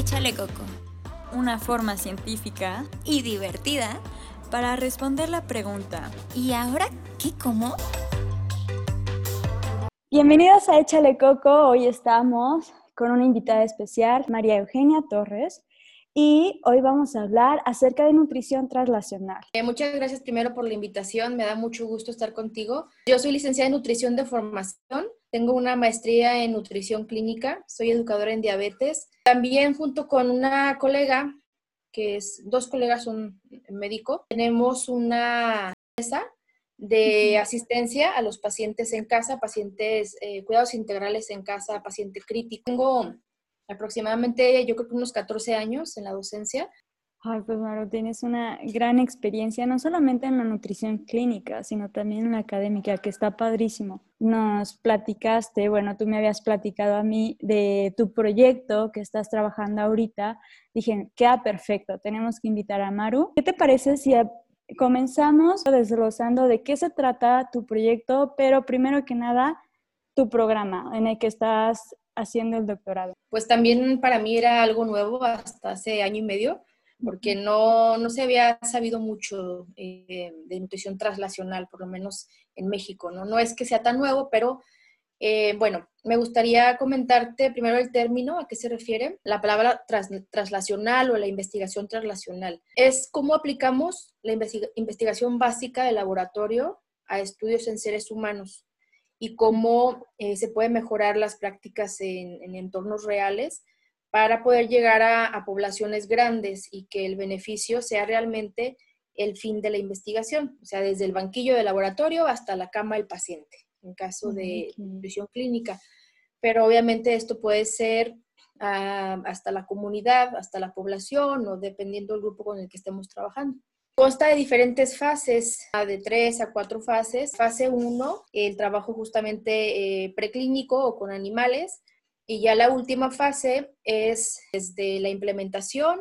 Échale Coco, una forma científica y divertida para responder la pregunta ¿y ahora qué como? Bienvenidos a Échale Coco, hoy estamos con una invitada especial, María Eugenia Torres, y hoy vamos a hablar acerca de nutrición translacional. Eh, muchas gracias primero por la invitación, me da mucho gusto estar contigo. Yo soy licenciada en nutrición de formación, tengo una maestría en nutrición clínica, soy educadora en diabetes. También junto con una colega, que es, dos colegas son médico, tenemos una mesa de asistencia a los pacientes en casa, pacientes, eh, cuidados integrales en casa, paciente crítico. Tengo aproximadamente, yo creo que unos 14 años en la docencia. Ay, pues Maro, tienes una gran experiencia, no solamente en la nutrición clínica, sino también en la académica, que está padrísimo. Nos platicaste, bueno, tú me habías platicado a mí de tu proyecto que estás trabajando ahorita. Dije, queda perfecto, tenemos que invitar a Maru. ¿Qué te parece si comenzamos desglosando de qué se trata tu proyecto, pero primero que nada, tu programa en el que estás haciendo el doctorado? Pues también para mí era algo nuevo hasta hace año y medio, porque no, no se había sabido mucho eh, de nutrición translacional, por lo menos en México, ¿no? No es que sea tan nuevo, pero eh, bueno, me gustaría comentarte primero el término, a qué se refiere la palabra translacional o la investigación translacional. Es cómo aplicamos la investigación básica de laboratorio a estudios en seres humanos y cómo eh, se pueden mejorar las prácticas en, entornos reales para poder llegar a, poblaciones grandes y que el beneficio sea realmente el fin de la investigación, o sea, desde el banquillo de laboratorio hasta la cama del paciente, en caso de nutrición clínica. Pero obviamente esto puede ser ah, hasta la comunidad, hasta la población o dependiendo del grupo con el que estemos trabajando. Consta de diferentes fases, de tres a cuatro fases. Fase 1, el trabajo justamente eh, preclínico o con animales. Y ya la última fase es desde la implementación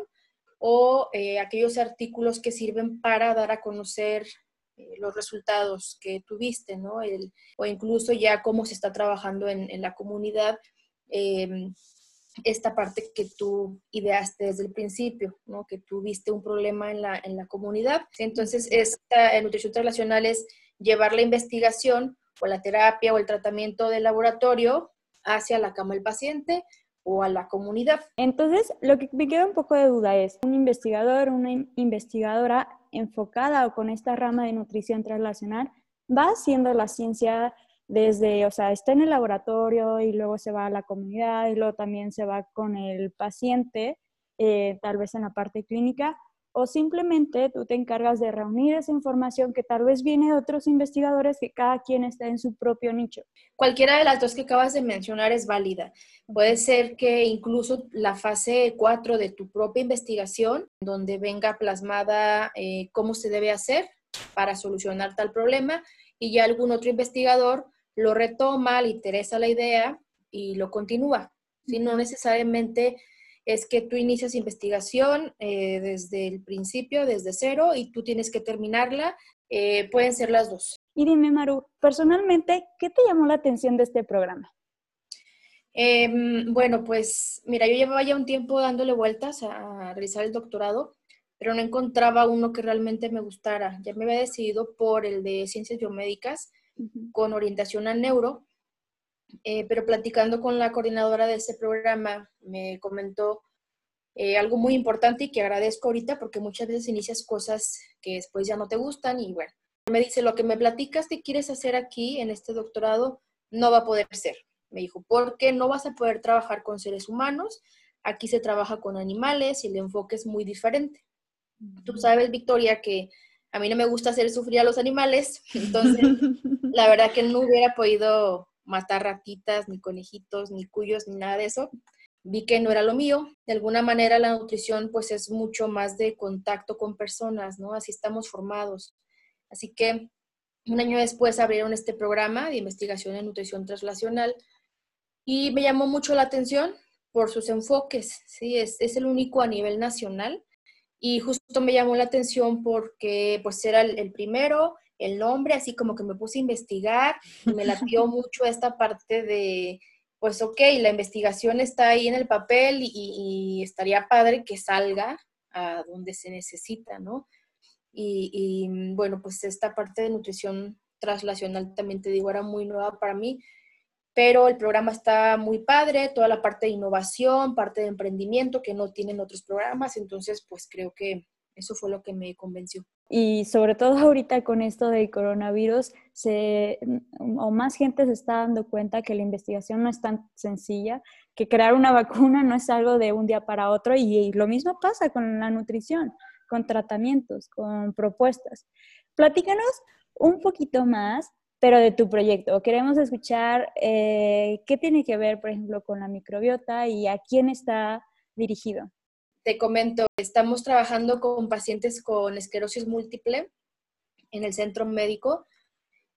o eh, aquellos artículos que sirven para dar a conocer eh, los resultados que tuviste, ¿no? o incluso ya cómo se está trabajando en, en la comunidad em, esta parte que tú ideaste desde el principio, ¿no? que tú viste un problema en la, en la comunidad. Entonces, esta nutrición translacional es llevar la investigación o la terapia o el tratamiento del laboratorio hacia la cama del paciente o a la comunidad. Entonces, lo que me queda un poco de duda es, un investigador, una investigadora enfocada o con esta rama de nutrición translacional va haciendo la ciencia desde, o sea, está en el laboratorio y luego se va a la comunidad y luego también se va con el paciente, eh, tal vez en la parte clínica, o simplemente tú te encargas de reunir esa información que tal vez viene de otros investigadores que cada quien está en su propio nicho. Cualquiera de las dos que acabas de mencionar es válida. Puede ser que incluso la fase 4 de tu propia investigación, donde venga plasmada eh, cómo se debe hacer para solucionar tal problema, y ya algún otro investigador lo retoma, le interesa la idea y lo continúa. Si no necesariamente es que tú inicias investigación eh, desde el principio, desde cero, y tú tienes que terminarla. Eh, pueden ser las dos. Y dime, Maru, personalmente, ¿qué te llamó la atención de este programa? Em, bueno, pues mira, yo llevaba ya un tiempo dándole vueltas a realizar el doctorado, pero no encontraba uno que realmente me gustara. Ya me había decidido por el de ciencias biomédicas con orientación al neuro, eh, pero platicando con la coordinadora de ese programa, me comentó eh, algo muy importante y que agradezco ahorita porque muchas veces inicias cosas que después ya no te gustan y bueno, me dice, lo que me platicas que quieres hacer aquí en este doctorado no va a poder ser. Me dijo, porque no vas a poder trabajar con seres humanos, aquí se trabaja con animales y el enfoque es muy diferente. Tú sabes, Victoria, que a mí no me gusta hacer sufrir a los animales, entonces la verdad que no hubiera podido matar ratitas, ni conejitos, ni cuyos, ni nada de eso. Vi que no era lo mío. De alguna manera la nutrición pues es mucho más de contacto con personas, ¿no? Así estamos formados. Así que un año después abrieron este programa de investigación en nutrición translacional y me llamó mucho la atención por sus enfoques, ¿sí? Es, es el único a nivel nacional y justo me llamó la atención porque pues era el, primero, el nombre, así como que me puse a investigar y me latió mucho esta parte de pues ok, la investigación está ahí en el papel y, estaría padre que salga a donde se necesita, ¿no? Y, y, bueno, pues esta parte de nutrición translacional también te digo, era muy nueva para mí, pero el programa está muy padre, toda la parte de innovación, parte de emprendimiento que no tienen otros programas, entonces pues creo que eso fue lo que me convenció. Y sobre todo ahorita con esto del coronavirus, se, o más gente se está dando cuenta que la investigación no es tan sencilla, que crear una vacuna no es algo de un día para otro y, lo mismo pasa con la nutrición, con tratamientos, con propuestas. Platícanos un poquito más, pero de tu proyecto. Queremos escuchar eh, qué tiene que ver, por ejemplo, con la microbiota y a quién está dirigido. Te comento, estamos trabajando con pacientes con esclerosis múltiple en el centro médico.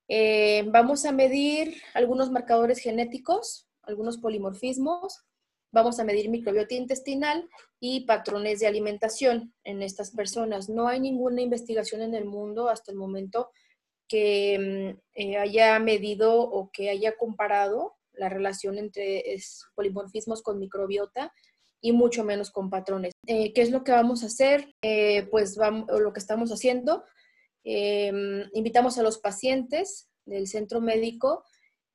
Eh, vamos a medir algunos marcadores genéticos, algunos polimorfismos, vamos a medir microbiota intestinal y patrones de alimentación en estas personas. No hay ninguna investigación en el mundo hasta el momento que mm, eh, haya medido o que haya comparado la relación entre polimorfismos con microbiota y mucho menos con patrones. Eh, ¿Qué es lo que vamos a hacer? Eh, pues vamos, lo que estamos haciendo, em, invitamos a los pacientes del centro médico,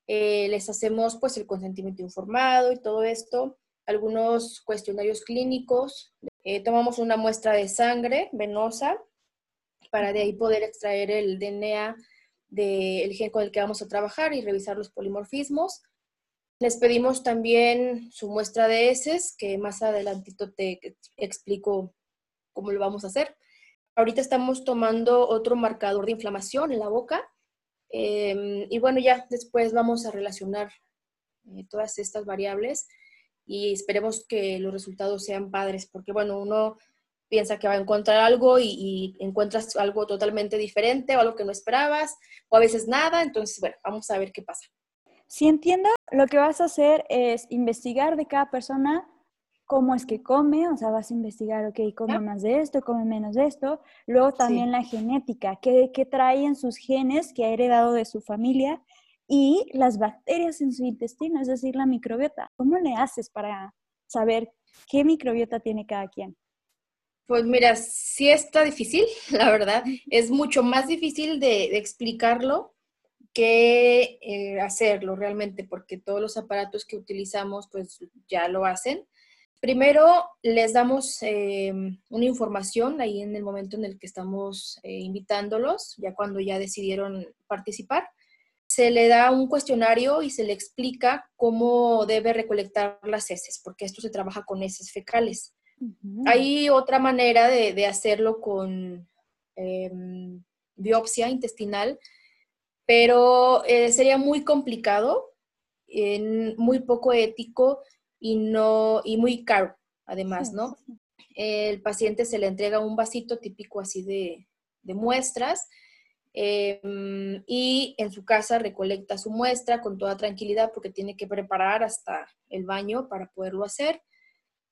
eh, les hacemos pues el consentimiento informado y todo esto, algunos cuestionarios clínicos, tomamos una muestra de sangre venosa para de ahí poder extraer el DNA del gen con el que vamos a trabajar y revisar los polimorfismos. Les pedimos también su muestra de heces, que más adelantito te explico cómo lo vamos a hacer. Ahorita estamos tomando otro marcador de inflamación en la boca. Em, y bueno, ya después vamos a relacionar eh, todas estas variables y esperemos que los resultados sean padres, porque bueno, uno piensa que va a encontrar algo y, y, encuentras algo totalmente diferente o algo que no esperabas, o a veces nada, entonces bueno, vamos a ver qué pasa. Si entiendo, lo que vas a hacer es investigar de cada persona cómo es que come, o sea, vas a investigar, ok, come más de esto, come menos de esto. Luego también la genética, qué, qué traen sus genes que ha heredado de su familia y las bacterias en su intestino, es decir, la microbiota. ¿Cómo le haces para saber qué microbiota tiene cada quien? Pues mira, sí está difícil, la verdad. Es mucho más difícil de, de explicarlo que eh, hacerlo realmente, porque todos los aparatos que utilizamos pues ya lo hacen. Primero les damos eh, una información ahí en el momento en el que estamos eh, invitándolos, ya cuando ya decidieron participar. Se le da un cuestionario y se le explica cómo debe recolectar las heces, porque esto se trabaja con heces fecales. Hay otra manera de, de hacerlo con em, biopsia intestinal, pero eh, sería muy complicado, muy poco ético y, no, y muy caro, además, ¿no? El paciente se le entrega un vasito típico así de, muestras em, y en su casa recolecta su muestra con toda tranquilidad porque tiene que preparar hasta el baño para poderlo hacer.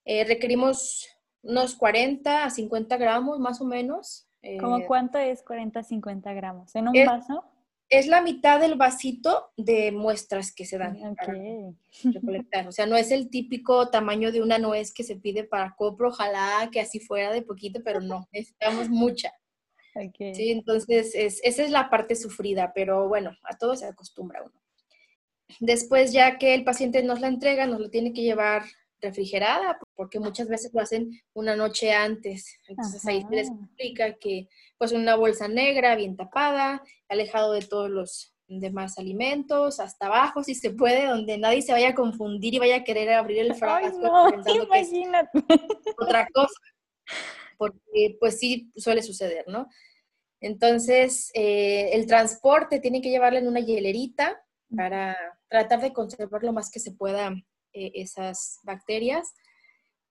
Eh, requerimos unos 40 a 50 gramos más o menos. ¿Cómo eh, cuánto es 40 a 50 gramos? ¿En un vaso? es la mitad del vasito de muestras que se dan para recolectar. O sea, no es el típico tamaño de una nuez que se pide para copro, ojalá que así fuera de poquito, pero no, necesitamos mucha. Sí, entonces esa es la parte sufrida, pero bueno, a todo se acostumbra uno. Después, ya que el paciente nos la entrega, nos lo tiene que llevar refrigerada, porque muchas veces lo hacen una noche antes. Entonces ahí se les explica que pues una bolsa negra bien tapada, alejado de todos los demás alimentos, hasta abajo si se puede, donde nadie se vaya a confundir y vaya a querer abrir el frasco pensando que es otra cosa. Porque pues sí suele suceder, ¿no? Entonces, eh, el transporte tiene que llevarle en una hielerita para tratar de conservar lo más que se pueda eh, esas bacterias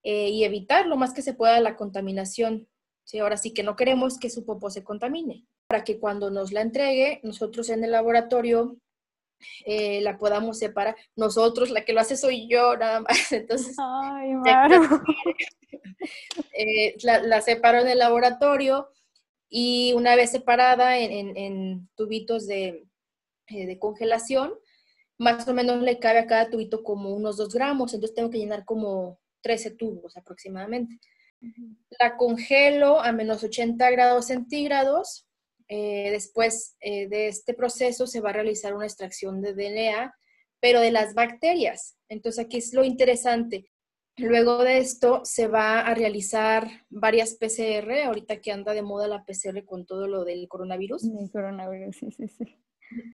eh, y evitar lo más que se pueda la contaminación. ¿sí? Ahora sí que no queremos que su popó se contamine, para que cuando nos la entregue, nosotros en el laboratorio eh, la podamos separar. Nosotros, la que lo hace soy yo nada más. Entonces, la, separo en el laboratorio y una vez separada en, tubitos de, de congelación, más o menos le cabe a cada tubito como unos 2 gramos, entonces tengo que llenar como 13 tubos aproximadamente. La congelo a menos 80 grados centígrados. Eh, después eh, de este proceso se va a realizar una extracción de DNA, pero de las bacterias. Entonces aquí es lo interesante. Luego de esto se va a realizar varias PCR, ahorita que anda de moda la PCR con todo lo del coronavirus. El coronavirus, sí, sí, sí.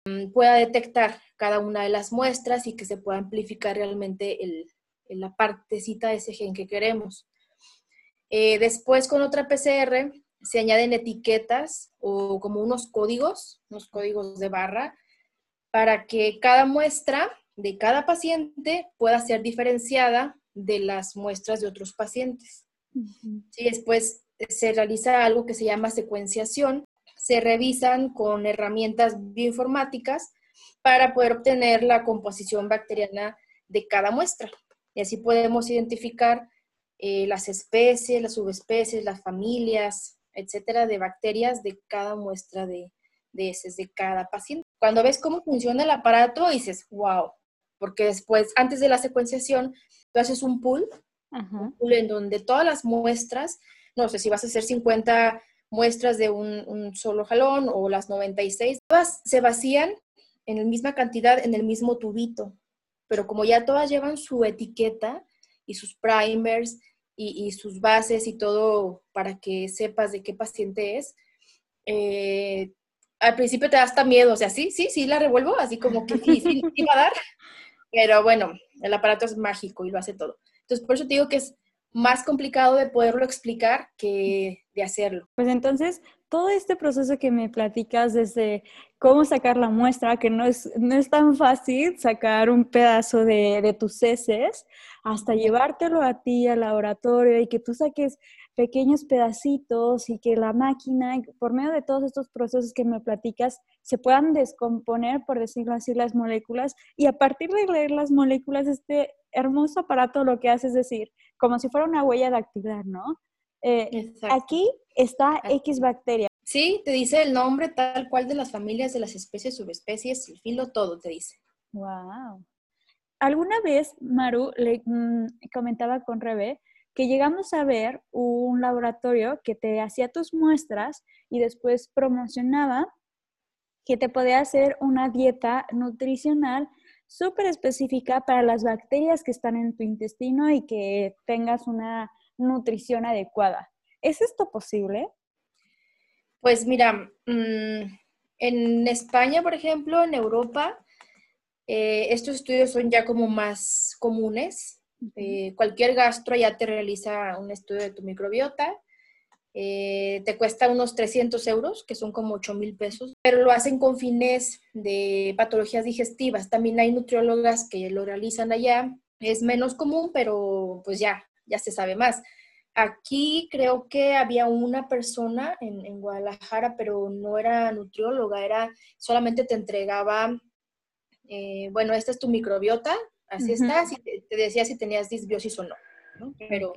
Mm, pueda detectar cada una de las muestras y que se pueda amplificar realmente el, la partecita de ese gen que queremos. Eh, después con otra PCR se añaden etiquetas o como unos códigos, unos códigos de barra, para que cada muestra de cada paciente pueda ser diferenciada de las muestras de otros pacientes. y después se realiza algo que se llama secuenciación. Se revisan con herramientas bioinformáticas para poder obtener la composición bacteriana de cada muestra. Y así podemos identificar eh, las especies, las subespecies, las familias, etcétera, de bacterias de cada muestra de, de heces de cada paciente. Cuando ves cómo funciona el aparato, dices, wow, porque después, antes de la secuenciación, tú haces un pool, un pool en donde todas las muestras, no sé si vas a hacer 50 muestras de un, solo jalón o las 96, todas se vacían en la misma cantidad en el mismo tubito, pero como ya todas llevan su etiqueta y sus primers y, sus bases y todo para que sepas de qué paciente es, eh, al principio te da hasta miedo, o sea, sí, sí, sí la revuelvo, así como que sí, sí, sí va a dar, pero bueno, el aparato es mágico y lo hace todo. Entonces, por eso te digo que es más complicado de poderlo explicar que de hacerlo. Pues entonces, todo este proceso que me platicas desde cómo sacar la muestra, que no es, no es tan fácil sacar un pedazo de, de tus heces, hasta llevártelo a ti al laboratorio y que tú saques pequeños pedacitos y que la máquina, por medio de todos estos procesos que me platicas, se puedan descomponer, por decirlo así, las moléculas y a partir de leer las moléculas, este hermoso aparato lo que hace es decir, como si fuera una huella dactilar, ¿no? Eh, aquí está X bacteria. Sí, te dice el nombre tal cual de las familias, de las especies, subespecies, el filo, todo te dice. Wow. Alguna vez, Maru, le mm, comentaba con Rebe que llegamos a ver un laboratorio que te hacía tus muestras y después promocionaba que te podía hacer una dieta nutricional súper específica para las bacterias que están en tu intestino y que tengas una nutrición adecuada. ¿Es esto posible? Pues mira, mm, en España, por ejemplo, en Europa, eh, estos estudios son ya como más comunes. Eh, cualquier gastro ya te realiza un estudio de tu microbiota. Eh, te cuesta unos 300 euros, que son como 8 mil pesos, pero lo hacen con fines de patologías digestivas. También hay nutriólogas que lo realizan allá. Es menos común, pero pues ya, ya se sabe más. Aquí creo que había una persona en, Guadalajara, pero no era nutrióloga, era solamente te entregaba, eh, bueno, esta es tu microbiota, así está, si te, decía si tenías disbiosis o no, Pero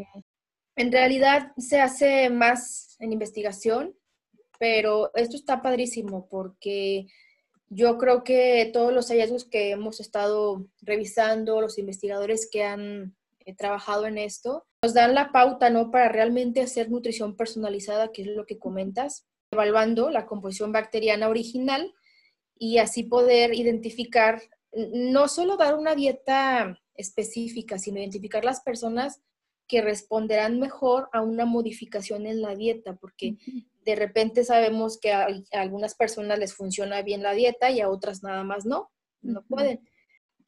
en realidad se hace más en investigación, pero esto está padrísimo porque yo creo que todos los hallazgos que hemos estado revisando, los investigadores que han eh, trabajado en esto, nos dan la pauta, ¿no? Para realmente hacer nutrición personalizada, que es lo que comentas, evaluando la composición bacteriana original y así poder identificar no solo dar una dieta específica, sino identificar las personas que responderán mejor a una modificación en la dieta, porque de repente sabemos que a, algunas personas les funciona bien la dieta y a otras nada más no, no pueden.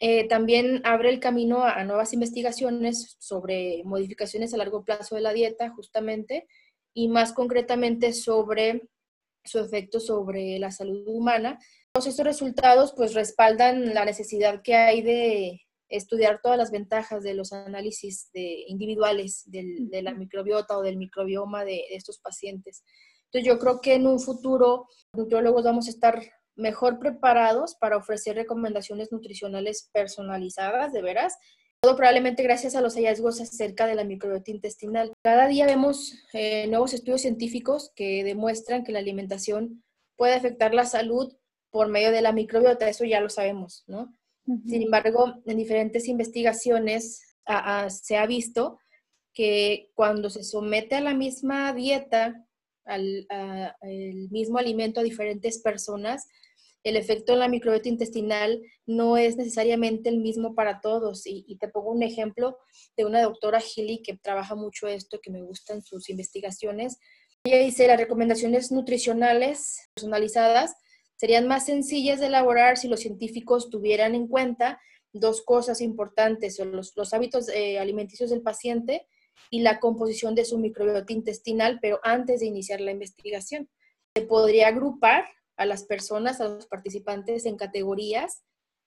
Eh, también abre el camino a, nuevas investigaciones sobre modificaciones a largo plazo de la dieta, justamente, y más concretamente sobre su efecto sobre la salud humana, todos estos resultados pues respaldan la necesidad que hay de estudiar todas las ventajas de los análisis de, individuales de la microbiota o del microbioma de, estos pacientes. Entonces yo creo que en un futuro los nutriólogos vamos a estar mejor preparados para ofrecer recomendaciones nutricionales personalizadas, de veras, todo probablemente gracias a los hallazgos acerca de la microbiota intestinal. Cada día vemos eh, nuevos estudios científicos que demuestran que la alimentación puede afectar la salud por medio de la microbiota, eso ya lo sabemos, ¿no? Sin embargo, en diferentes investigaciones se ha visto que cuando se somete a la misma dieta, al mismo alimento a diferentes personas, el efecto en la microbiota intestinal no es necesariamente el mismo para todos. Y, te pongo un ejemplo de una doctora Gili que trabaja mucho esto, que me gustan sus investigaciones. Ella dice, las recomendaciones nutricionales personalizadas serían más sencillas de elaborar si los científicos tuvieran en cuenta dos cosas importantes, los, los hábitos eh, alimenticios del paciente y la composición de su microbiota intestinal, pero antes de iniciar la investigación. Se podría agrupar a las personas, a los participantes en categorías,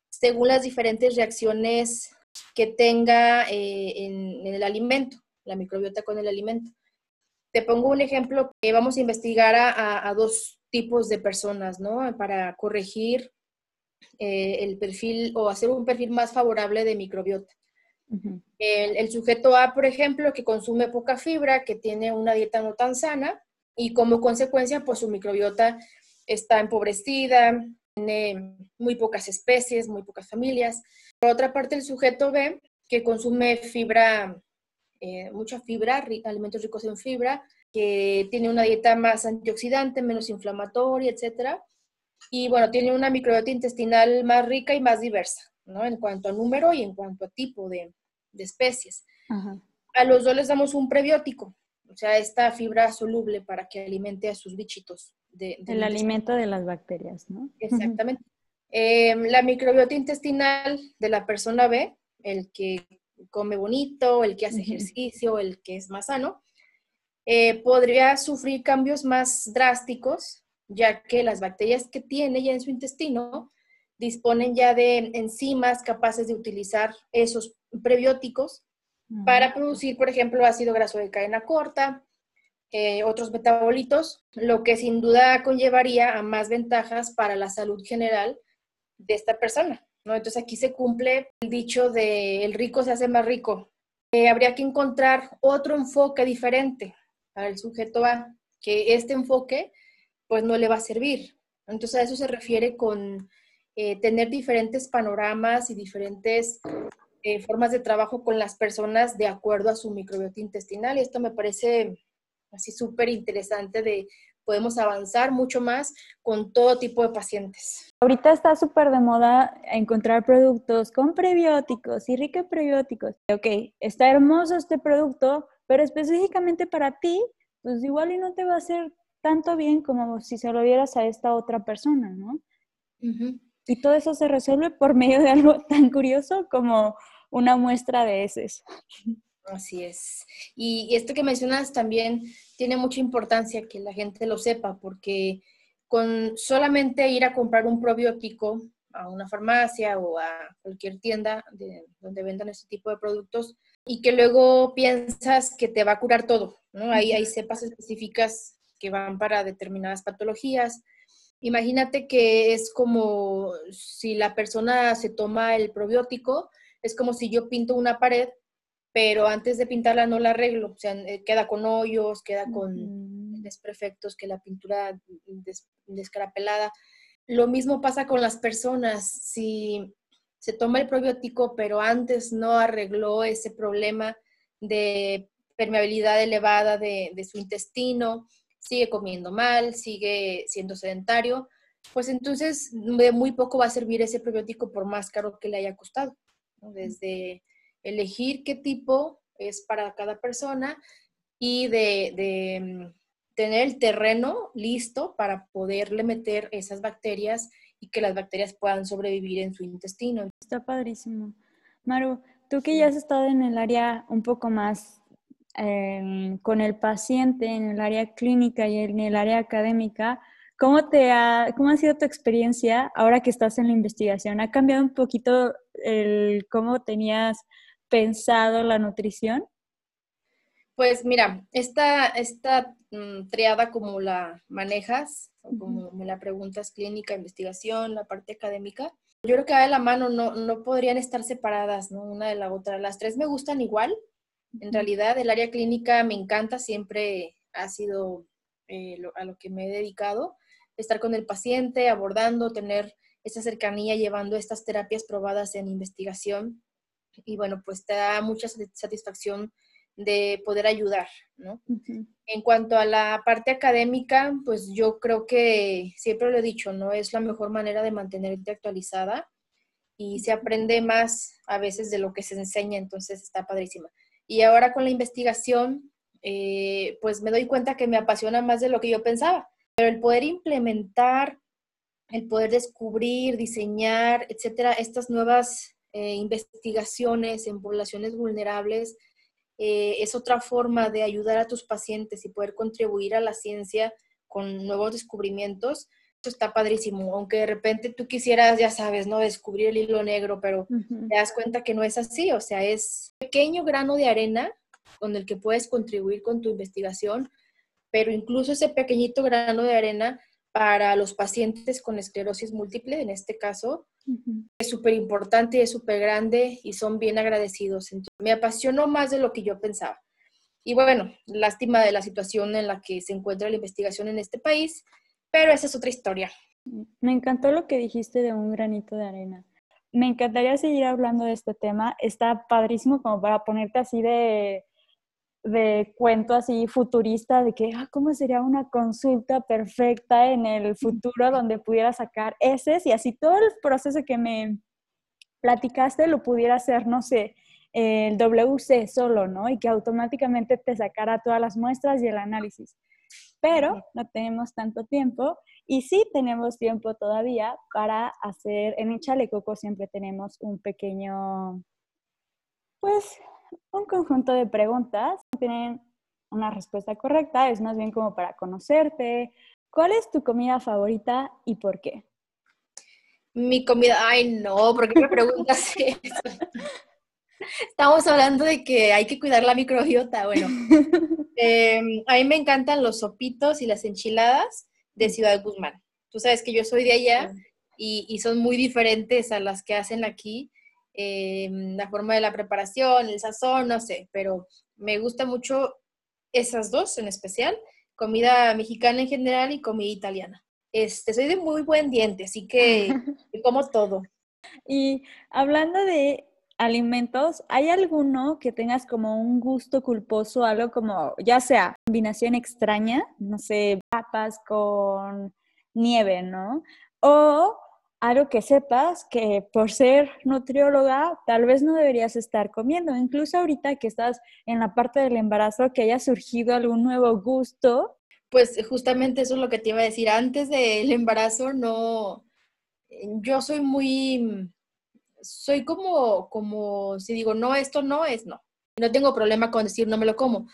según las diferentes reacciones que tenga eh, en, el alimento, la microbiota con el alimento. Te pongo un ejemplo que vamos a investigar a, dos tipos de personas, ¿no? Para corregir eh, el perfil o hacer un perfil más favorable de microbiota. el, el, sujeto A, por ejemplo, que consume poca fibra, que tiene una dieta no tan sana y como consecuencia, pues su microbiota está empobrecida, tiene muy pocas especies, muy pocas familias. Por otra parte, el sujeto B, que consume fibra, eh, mucha fibra, alimentos ricos en fibra, que tiene una dieta más antioxidante, menos inflamatoria, etc. Y bueno, tiene una microbiota intestinal más rica y más diversa, ¿no? En cuanto a número y en cuanto a tipo de, especies. A los dos les damos un prebiótico, o sea, esta fibra soluble para que alimente a sus bichitos. De, el alimento de las bacterias, ¿no? Exactamente. Em, la microbiota intestinal de la persona B, el que come bonito, el que hace ejercicio, el que es más sano, eh, podría sufrir cambios más drásticos, ya que las bacterias que tiene ya en su intestino disponen ya de enzimas capaces de utilizar esos prebióticos para producir, por ejemplo, ácido graso de cadena corta, eh, otros metabolitos, lo que sin duda conllevaría a más ventajas para la salud general de esta persona. ¿no? Entonces aquí se cumple el dicho de el rico se hace más rico. Eh, habría que encontrar otro enfoque diferente para el sujeto A, que este enfoque pues no le va a servir. Entonces a eso se refiere con eh, tener diferentes panoramas y diferentes eh, formas de trabajo con las personas de acuerdo a su microbiota intestinal. Y esto me parece así súper interesante de podemos avanzar mucho más con todo tipo de pacientes. Ahorita está súper de moda encontrar productos con prebióticos y ricos prebióticos. Ok, está hermoso este producto, pero específicamente para ti, pues igual y no te va a hacer tanto bien como si se lo dieras a esta otra persona, ¿no? Y todo eso se resuelve por medio de algo tan curioso como una muestra de heces. Así es. Y esto que mencionas también tiene mucha importancia que la gente lo sepa, porque con solamente ir a comprar un probiótico a una farmacia o a cualquier tienda de, donde vendan este tipo de productos y que luego piensas que te va a curar todo, ¿no? Ahí hay cepas específicas que van para determinadas patologías. Imagínate que es como si la persona se toma el probiótico es como si yo pinto una pared, pero antes de pintarla no la arreglo, o sea, eh, queda con hoyos, queda con desperfectos, que la pintura descarapelada. Lo mismo pasa con las personas, si se toma el probiótico, pero antes no arregló ese problema de permeabilidad elevada de, de su intestino, sigue comiendo mal, sigue siendo sedentario, pues entonces de muy poco va a servir ese probiótico por más caro que le haya costado desde elegir qué tipo es para cada persona y de, mm, tener el terreno listo para poderle meter esas bacterias y que las bacterias puedan sobrevivir en su intestino. Está padrísimo. Maru, tú que ya has estado en el área un poco más em, con el paciente, en el área clínica y en el área académica, ¿Cómo, te ha, ¿Cómo ha sido tu experiencia ahora que estás en la investigación? ¿Ha cambiado un poquito el cómo tenías pensado la nutrición? Pues mira, esta, esta mm, triada como la manejas, como me la preguntas, clínica, investigación, la parte académica, yo creo que va de la mano, no, no podrían estar separadas, ¿no? Una de la otra. Las tres me gustan igual. En realidad, el área clínica me encanta, siempre ha sido eh, a lo que me he dedicado estar con el paciente, abordando, tener esta cercanía llevando estas terapias probadas en investigación y bueno, pues te da mucha satisfacción de poder ayudar, ¿no? En cuanto a la parte académica, pues yo creo que siempre lo he dicho, ¿no? Es la mejor manera de mantenerte actualizada y se aprende más a veces de lo que se enseña, entonces está padrísima. Y ahora con la investigación, eh, pues me doy cuenta que me apasiona más de lo que yo pensaba, pero el poder implementar, el poder descubrir, diseñar, etcétera, estas nuevas eh, investigaciones en poblaciones vulnerables, eh, es otra forma de ayudar a tus pacientes y poder contribuir a la ciencia con nuevos descubrimientos. Eso está padrísimo, aunque de repente tú quisieras, ya sabes, ¿no? Descubrir el hilo negro, pero te das cuenta que no es así, o sea, es un pequeño grano de arena con el que puedes contribuir con tu investigación, pero incluso ese pequeñito grano de arena para los pacientes con esclerosis múltiple, en este caso, es súper importante y es súper grande y son bien agradecidos. Entonces, me apasionó más de lo que yo pensaba. Y bueno, lástima de la situación en la que se encuentra la investigación en este país, pero esa es otra historia. Me encantó lo que dijiste de un granito de arena. Me encantaría seguir hablando de este tema. Está padrísimo como para ponerte así de, de cuento así futurista de que, ah, ¿cómo sería una consulta perfecta en el futuro donde pudiera sacar ese y así todo el proceso que me platicaste lo pudiera hacer, no sé, el WC solo, ¿no? Y que automáticamente te sacara todas las muestras y el análisis. Pero no tenemos tanto tiempo y sí tenemos tiempo todavía para hacer, en el chalecoco siempre tenemos un pequeño, pues, un conjunto de preguntas. Tienen una respuesta correcta, es más bien como para conocerte. ¿Cuál es tu comida favorita y por qué? Mi comida, ay no, ¿por qué me preguntas eso? Estamos hablando de que hay que cuidar la microbiota. Bueno, em, a mí me encantan los sopitos y las enchiladas de Ciudad Guzmán. Tú sabes que yo soy de allá y, y son muy diferentes a las que hacen aquí. Eh, la forma de la preparación, el sazón, no sé, pero me gusta mucho esas dos en especial, comida mexicana en general y comida italiana. Este, soy de muy buen diente, así que como todo. Y hablando de alimentos, ¿hay alguno que tengas como un gusto culposo, algo como, ya sea combinación extraña, no sé, papas con nieve, ¿no? O algo que sepas que por ser nutrióloga tal vez no deberías estar comiendo. Incluso ahorita que estás en la parte del embarazo, que haya surgido algún nuevo gusto. Pues justamente eso es lo que te iba a decir. Antes del embarazo, no, yo soy muy, soy como, como, si digo, no, esto no es, no. No tengo problema con decir no me lo como.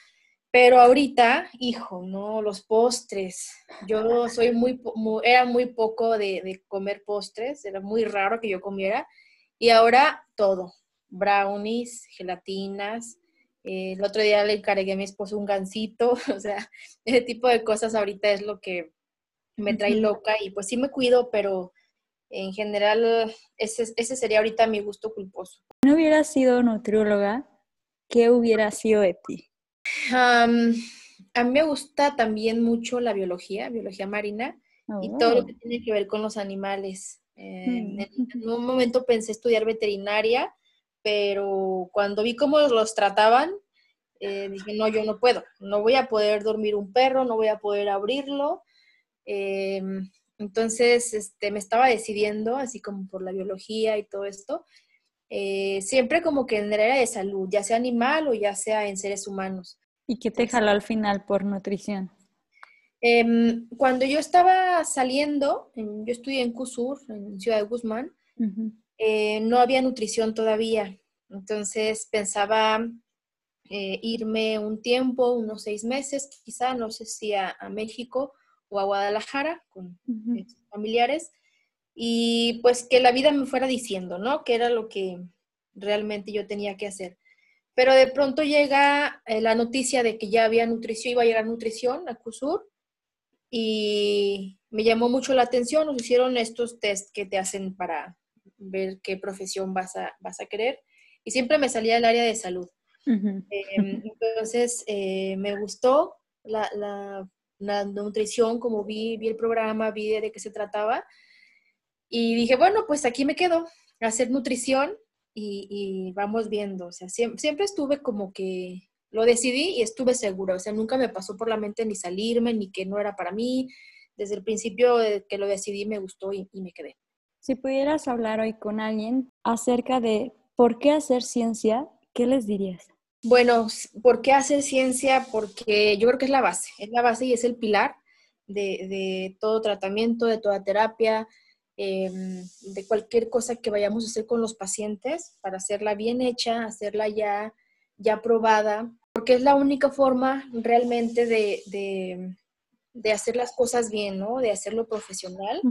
Pero ahorita, hijo, no, los postres. Yo soy muy, era muy poco de, comer postres, era muy raro que yo comiera. Y ahora todo, brownies, gelatinas. Eh, el otro día le encargué a mi esposo un gansito, o sea, ese tipo de cosas ahorita es lo que me trae loca y pues sí me cuido, pero en general ese, ese sería ahorita mi gusto culposo. ¿No hubiera sido nutrióloga? ¿Qué hubiera sido de ti? A mí me gusta también mucho la biología, biología marina, y todo lo oh. que tiene que ver con los animales. Eh, mm. en, un momento pensé estudiar veterinaria, pero cuando vi cómo los trataban, eh, dije, no, yo no puedo, no voy a poder dormir un perro, no voy a poder abrirlo. Em, entonces, este, me estaba decidiendo, así como por la biología y todo esto, eh, siempre como que en el área de salud, ya sea animal o ya sea en seres humanos. ¿Y qué te jaló al final por nutrición? Em, cuando yo estaba saliendo, yo estudié en CUSUR, en Ciudad de Guzmán, eh, no había nutrición todavía. Entonces pensaba eh, irme un tiempo, unos seis meses, quizá, no sé si a, México o a Guadalajara con familiares y pues que la vida me fuera diciendo, ¿no? Que era lo que realmente yo tenía que hacer. Pero de pronto llega eh, la noticia de que ya había nutrición, iba a llegar nutrición a CUSUR y me llamó mucho la atención. Nos hicieron estos test que te hacen para ver qué profesión vas a, vas a querer y siempre me salía el área de salud. Em, entonces eh, me gustó la, la, la, nutrición, como vi, vi el programa, vi de qué se trataba Y dije, bueno, pues aquí me quedo, a hacer nutrición y, vamos viendo. O sea, siempre, siempre, estuve como que lo decidí y estuve segura. O sea, nunca me pasó por la mente ni salirme, ni que no era para mí. Desde el principio que lo decidí me gustó y, y me quedé. Si pudieras hablar hoy con alguien acerca de por qué hacer ciencia, ¿qué les dirías? Bueno, ¿por qué hacer ciencia? Porque yo creo que es la base, es la base y es el pilar de, todo tratamiento, de toda terapia, em, de cualquier cosa que vayamos a hacer con los pacientes para hacerla bien hecha, hacerla ya, ya probada, porque es la única forma realmente de, hacer las cosas bien, ¿no? De hacerlo profesional.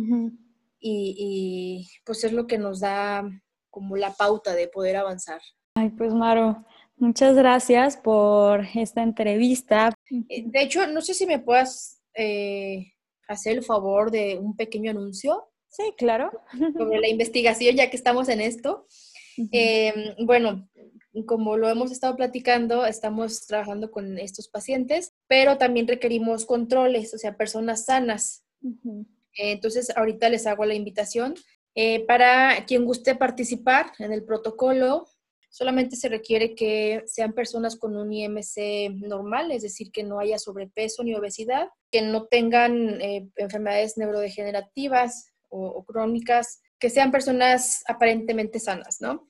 y, y pues es lo que nos da como la pauta de poder avanzar. Ay, pues Maro, Muchas gracias por esta entrevista. Eh, de hecho, no sé si me puedas eh, hacer el favor de un pequeño anuncio. Sí, claro. Sobre la investigación, ya que estamos en esto. Em, bueno, como lo hemos estado platicando, estamos trabajando con estos pacientes, pero también requerimos controles, o sea, personas sanas. entonces, ahorita les hago la invitación. Eh, para quien guste participar en el protocolo, Solamente se requiere que sean personas con un IMC normal, es decir, que no haya sobrepeso ni obesidad, que no tengan eh, enfermedades neurodegenerativas o, crónicas, que sean personas aparentemente sanas, ¿no?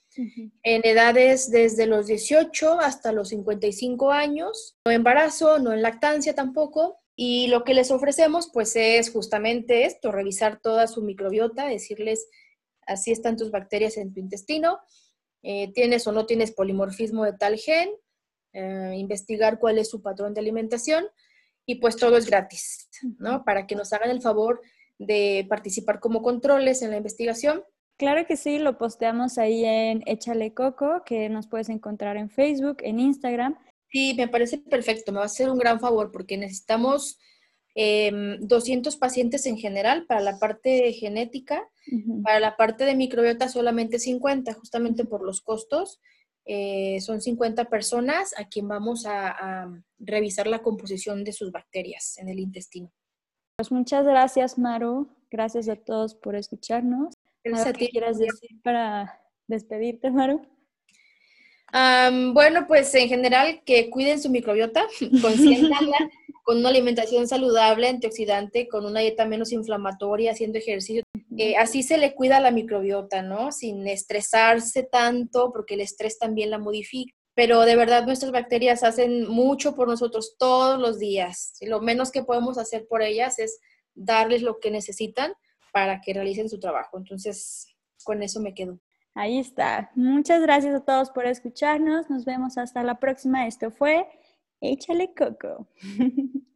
En edades desde los 18 hasta los 55 años, no embarazo, no en lactancia tampoco, y lo que les ofrecemos, pues es justamente esto, revisar toda su microbiota, decirles, así están tus bacterias en tu intestino, eh, tienes o no tienes polimorfismo de tal gen, eh, investigar cuál es su patrón de alimentación y pues todo es gratis, ¿no? Para que nos hagan el favor de participar como controles en la investigación. Claro que sí, lo posteamos ahí en Échale Coco, que nos puedes encontrar en Facebook, en Instagram. Sí, me parece perfecto, me va a hacer un gran favor porque necesitamos 200 em, pacientes en general para la parte genética, para la parte de microbiota solamente 50, justamente por los costos. Eh, son 50 personas a quien vamos a, revisar la composición de sus bacterias en el intestino. Pues muchas gracias, Maru. Gracias a todos por escucharnos. ¿Qué quieras decir para despedirte, Maru? bueno, pues en general que cuiden su microbiota, consientanla con una alimentación saludable, antioxidante, con una dieta menos inflamatoria, haciendo ejercicio. Eh, así se le cuida la microbiota, ¿no? Sin estresarse tanto, porque el estrés también la modifica. Pero de verdad nuestras bacterias hacen mucho por nosotros todos los días. lo menos que podemos hacer por ellas es darles lo que necesitan para que realicen su trabajo. Entonces, con eso me quedo. Ahí está. Muchas gracias a todos por escucharnos. Nos vemos hasta la próxima. Esto fue Échale Coco.